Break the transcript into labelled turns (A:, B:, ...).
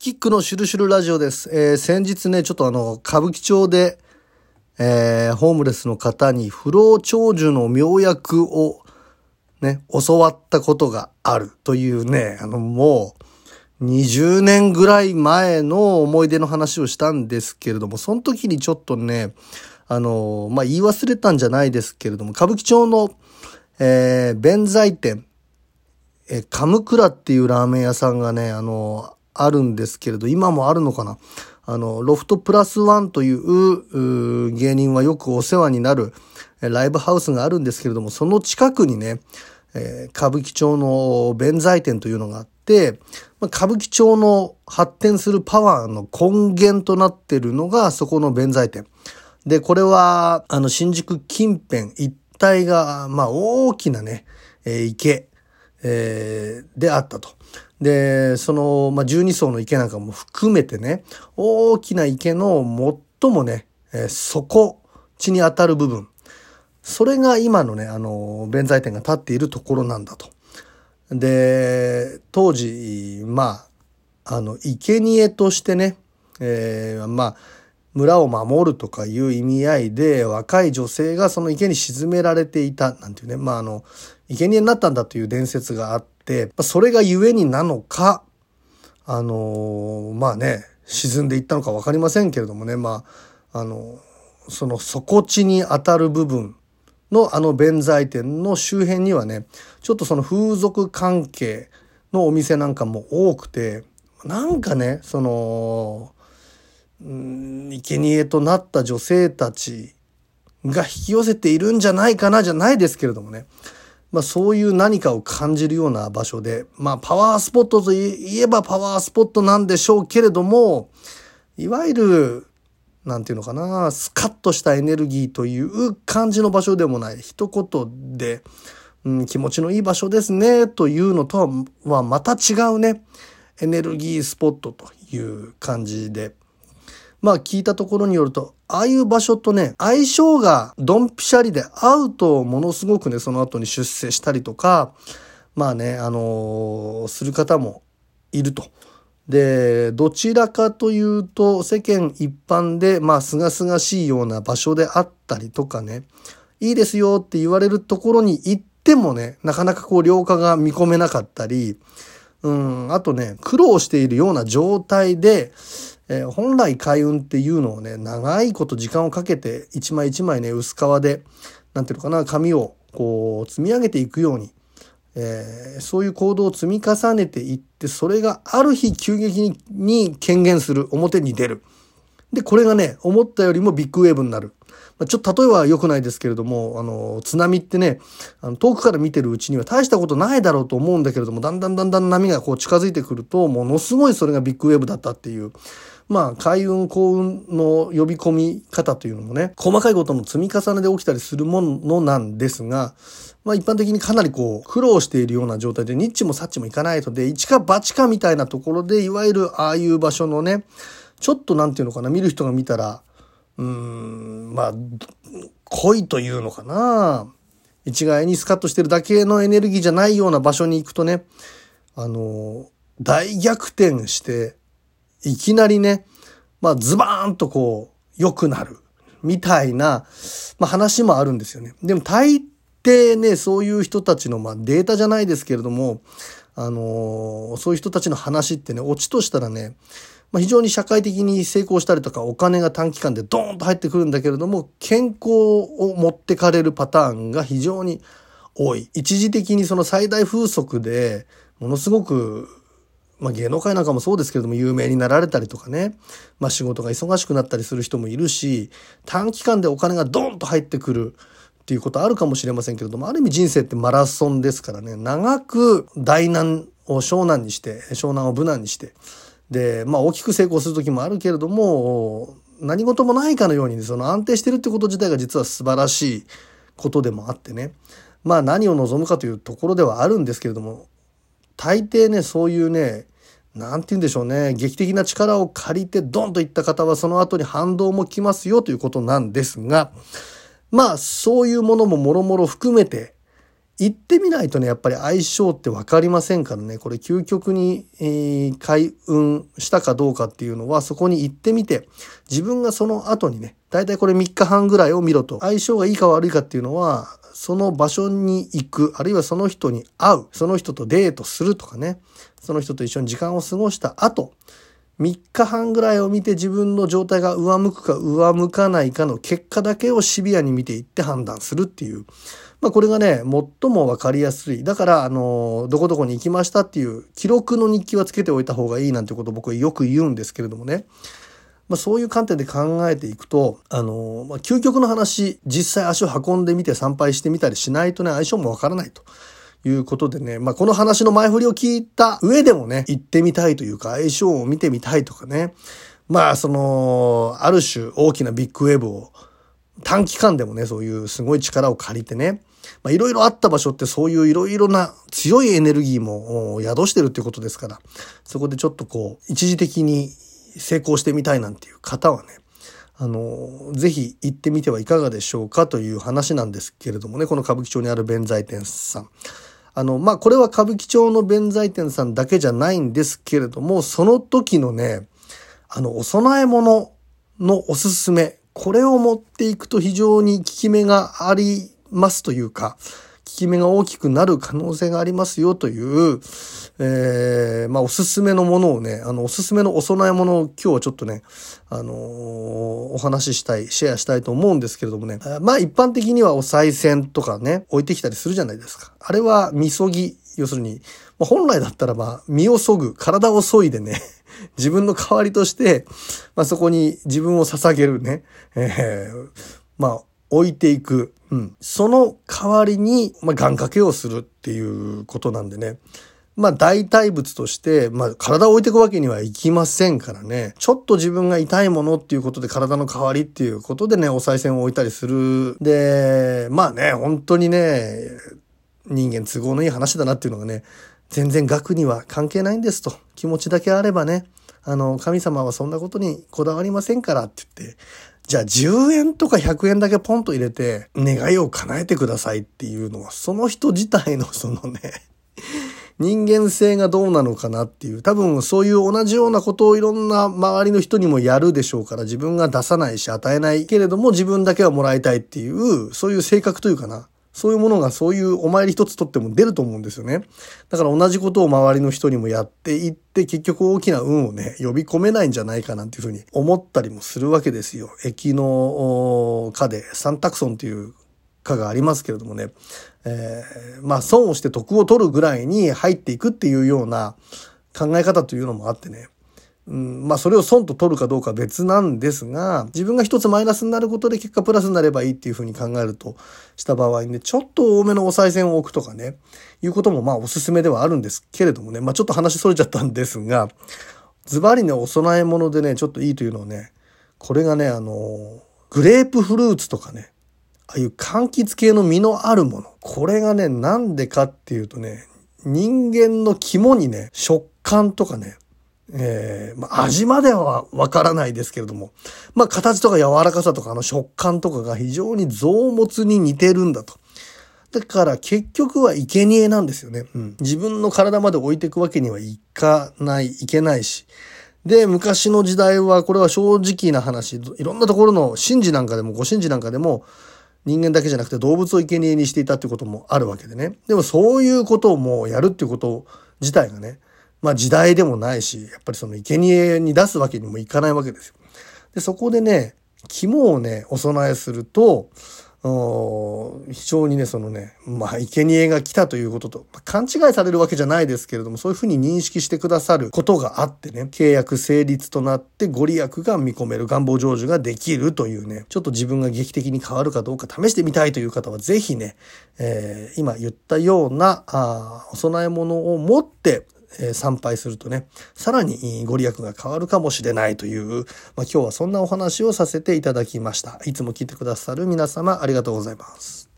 A: キックのシュルシュルラジオです。えー先日ね、ちょっとあの、歌舞伎町で、えーホームレスの方に不老長寿の妙薬をね、教わったことがあるというね、あの、もう、20年ぐらい前の思い出の話をしたんですけれども、その時にちょっとね、あの、まあ、言い忘れたんじゃないですけれども、歌舞伎町の、えー弁財店、えー、カムクラっていうラーメン屋さんがね、あの、あるんですけれど、今もあるのかな？あの、ロフトプラスワンという芸人はよくお世話になるライブハウスがあるんですけれども、その近くにね、えー歌舞伎町の弁財店というのがあって、まあ歌舞伎町の発展するパワーの根源となっているのがそこの弁財店。で、これは、あの、新宿近辺一帯が、まあ、大きなね、えー池、えーであったと。で、その、まあ、12層の池なんかも含めてね、大きな池の最もね、えー底地に当たる部分。それが今のね、あの、弁財天が立っているところなんだと。で、当時、まあ、あの、生贄としてね、えーまあ、村を守るとかいう意味合いで若い女性がその池に沈められていたなんていうね、まああの、生贄になったんだという伝説があって、それがゆえになのか、あのまあね、沈んでいったのかわかりませんけれどもね、まあ、あの、その底地に当たる部分のあの弁財天の周辺にはね、ちょっとその風俗関係のお店なんかも多くて、なんかね、その、うん生贄となった女性たちが引き寄せているんじゃないかなじゃないですけれどもね。まあそういう何かを感じるような場所で、まあパワースポットといえばパワースポットなんでしょうけれども、いわゆる、なんていうのかな、スカッとしたエネルギーという感じの場所でもない。一言で、うん、気持ちのいい場所ですね、というのとはまた違うね、エネルギースポットという感じで、まあ聞いたところによると、ああいう場所とね、相性がドンピシャリで合うとものすごくね、その後に出世したりとか、まあね、あのーする方もいると。で、どちらかというと世間一般で、まあ、すがすがしいような場所であったりとかね、いいですよって言われるところに行ってもね、なかなかこう良化が見込めなかったり、うん、あとね、苦労しているような状態で、えー本来開運っていうのをね、長いこと時間をかけて、一枚一枚ね、薄皮で、なんていうのかな、紙をこう、積み上げていくように、えーそういう行動を積み重ねていって、それがある日急激にに権限する、表に出る。で、これがね、思ったよりもビッグウェーブになる。まあ、ちょっと例えは良くないですけれども、あの、津波ってね、あの遠くから見てるうちには大したことないだろうと思うんだけれども、だんだんだんだん波がこう近づいてくると、ものすごいそれがビッグウェーブだったっていう。まあ、開運、幸運の呼び込み方というのもね、細かいことの積み重ねで起きたりするものなんですが、まあ一般的にかなりこう、苦労しているような状態で、ニッチもサッチもいかないとで、一か八かみたいなところで、いわゆるああいう場所のね、ちょっとなんていうのかな、見る人が見たら、うーん、まあ、恋というのかな。一概にスカッとしてるだけのエネルギーじゃないような場所に行くとね、あの、大逆転して、いきなりね、まあ、ズバーンとこう、良くなる。みたいな、まあ話もあるんですよね。でも大抵ね、そういう人たちの、まあデータじゃないですけれども、あのーそういう人たちの話ってね、オチとしたらね、まあ非常に社会的に成功したりとか、お金が短期間でドーンと入ってくるんだけれども、健康を持ってかれるパターンが非常に多い。一時的にその最大風速で、ものすごくまあ、芸能界なんかもそうですけれども有名になられたりとかね、まあ、仕事が忙しくなったりする人もいるし短期間でお金がドンと入ってくるっていうことあるかもしれませんけれどもある意味人生ってマラソンですからね。長く大難を小難にして小難を無難にして。でまあ大きく成功する時もあるけれども何事もないかのように、ね、その安定してるってこと自体が実は素晴らしいことでもあってね。まあ何を望むかというところではあるんですけれども大抵ねそういうねなんて言うんでしょうね。劇的な力を借りてドンといった方はその後に反動も来ますよということなんですがまあそういうものももろもろ含めて行ってみないとね、やっぱり相性って分かりませんからね、これ究極に、えー、開運したかどうかっていうのは、そこに行ってみて、自分がその後にね、だいたいこれ3日半ぐらいを見ろと、相性がいいか悪いかっていうのは、その場所に行く、あるいはその人に会う、その人とデートするとかね、その人と一緒に時間を過ごした後、3日半ぐらいを見て自分の状態が上向くか上向かないかの結果だけをシビアに見ていって判断するっていう。まあこれがね、最もわかりやすい。だから、あの、どこどこに行きましたっていう記録の日記はつけておいた方がいいなんてことを僕はよく言うんですけれどもね。まあそういう観点で考えていくと、あの、まあ究極の話、実際足を運んでみて参拝してみたりしないとね、相性もわからないと。いうことでね、まあ、この話の前振りを聞いた上でもね、行ってみたいというか、相性を見てみたいとかね、まあ、その、ある種大きなビッグウェーブを短期間でもね、そういうすごい力を借りてね、まあ、いろいろあった場所ってそういういろいろな強いエネルギーも宿してるってことですから、そこでちょっとこう、一時的に成功してみたいなんていう方はね、あの、ぜひ行ってみてはいかがでしょうかという話なんですけれどもね、この歌舞伎町にある弁財天さん。あの、まあ、これは歌舞伎町の弁財天さんだけじゃないんですけれども、その時のね、あの、お供え物のおすすめ、これを持っていくと非常に効き目がありますというか、き目が大きくなる可能性がありますよという、えー、まあ、おすすめのものをね、あの、おすすめのお供え物を今日はちょっとね、あのー、お話ししたい、シェアしたいと思うんですけれどもね、まあ、一般的にはお賽銭とかね、置いてきたりするじゃないですか。あれは、みそぎ、要するに、まあ、本来だったらまあ、身を削ぐ、体を削いでね、自分の代わりとして、まあ、そこに自分を捧げるね、えー、まあ、置いていく。うん。その代わりに、まあ、願掛けをするっていうことなんでね。まあ、代替物として、まあ、体を置いていくわけにはいきませんからね。ちょっと自分が痛いものっていうことで体の代わりっていうことでね、お賽銭を置いたりする。で、まあね、本当にね、人間都合のいい話だなっていうのがね、全然額には関係ないんですと。気持ちだけあればね、あの、神様はそんなことにこだわりませんからって言って、じゃあ10円とか100円だけポンと入れて願いを叶えてくださいっていうのは、その人自体のそのね、人間性がどうなのかなっていう、多分そういう同じようなことをいろんな周りの人にもやるでしょうから、自分が出さないし与えないけれども自分だけはもらいたいっていう、そういう性格というかな。そういうものがそういうお参り一つとっても出ると思うんですよね。だから同じことを周りの人にもやっていって、結局大きな運をね、呼び込めないんじゃないかなんていうふうに思ったりもするわけですよ。駅の課でサンタクソンっていう課がありますけれどもね、えー、まあ損をして得を取るぐらいに入っていくっていうような考え方というのもあってね、うん、まあそれを損と取るかどうか別なんですが、自分が一つマイナスになることで結果プラスになればいいっていうふうに考えるとした場合にね、ちょっと多めのお賽銭を置くとかね、いうこともまあおすすめではあるんですけれどもね、まあちょっと話それちゃったんですが、ズバリね、お供え物でね、ちょっといいというのはね、これがね、あの、グレープフルーツとかね、ああいう柑橘系の実のあるもの。これがね、なんでかっていうとね、人間の肝にね、食感とかね、えー、まあ、味まではわからないですけれども、まあ、形とか柔らかさとかあの食感とかが非常に臓物に似てるんだと。だから結局は生贄なんですよね。うん。自分の体まで置いていくわけにはいかない、いけないし。で、昔の時代は、これは正直な話、いろんなところの神事なんかでも、ご神事なんかでも、人間だけじゃなくて動物を生贄にしていたってこともあるわけでね。でもそういうことをもうやるっていうこと自体がね、まあ時代でもないし、やっぱりその生贄に出すわけにもいかないわけですよ。で、そこでね、肝をね、お供えすると、非常にね、そのね、まあ、生贄が来たということと、勘違いされるわけじゃないですけれども、そういうふうに認識してくださることがあってね、契約成立となってご利益が見込める願望成就ができるというね、ちょっと自分が劇的に変わるかどうか試してみたいという方は、ぜひね、えー、今言ったような、あお供え物を持って、え参拝するとね、さらにご利益が変わるかもしれないという、まあ、今日はそんなお話をさせていただきました。いつも聞いてくださる皆様ありがとうございます。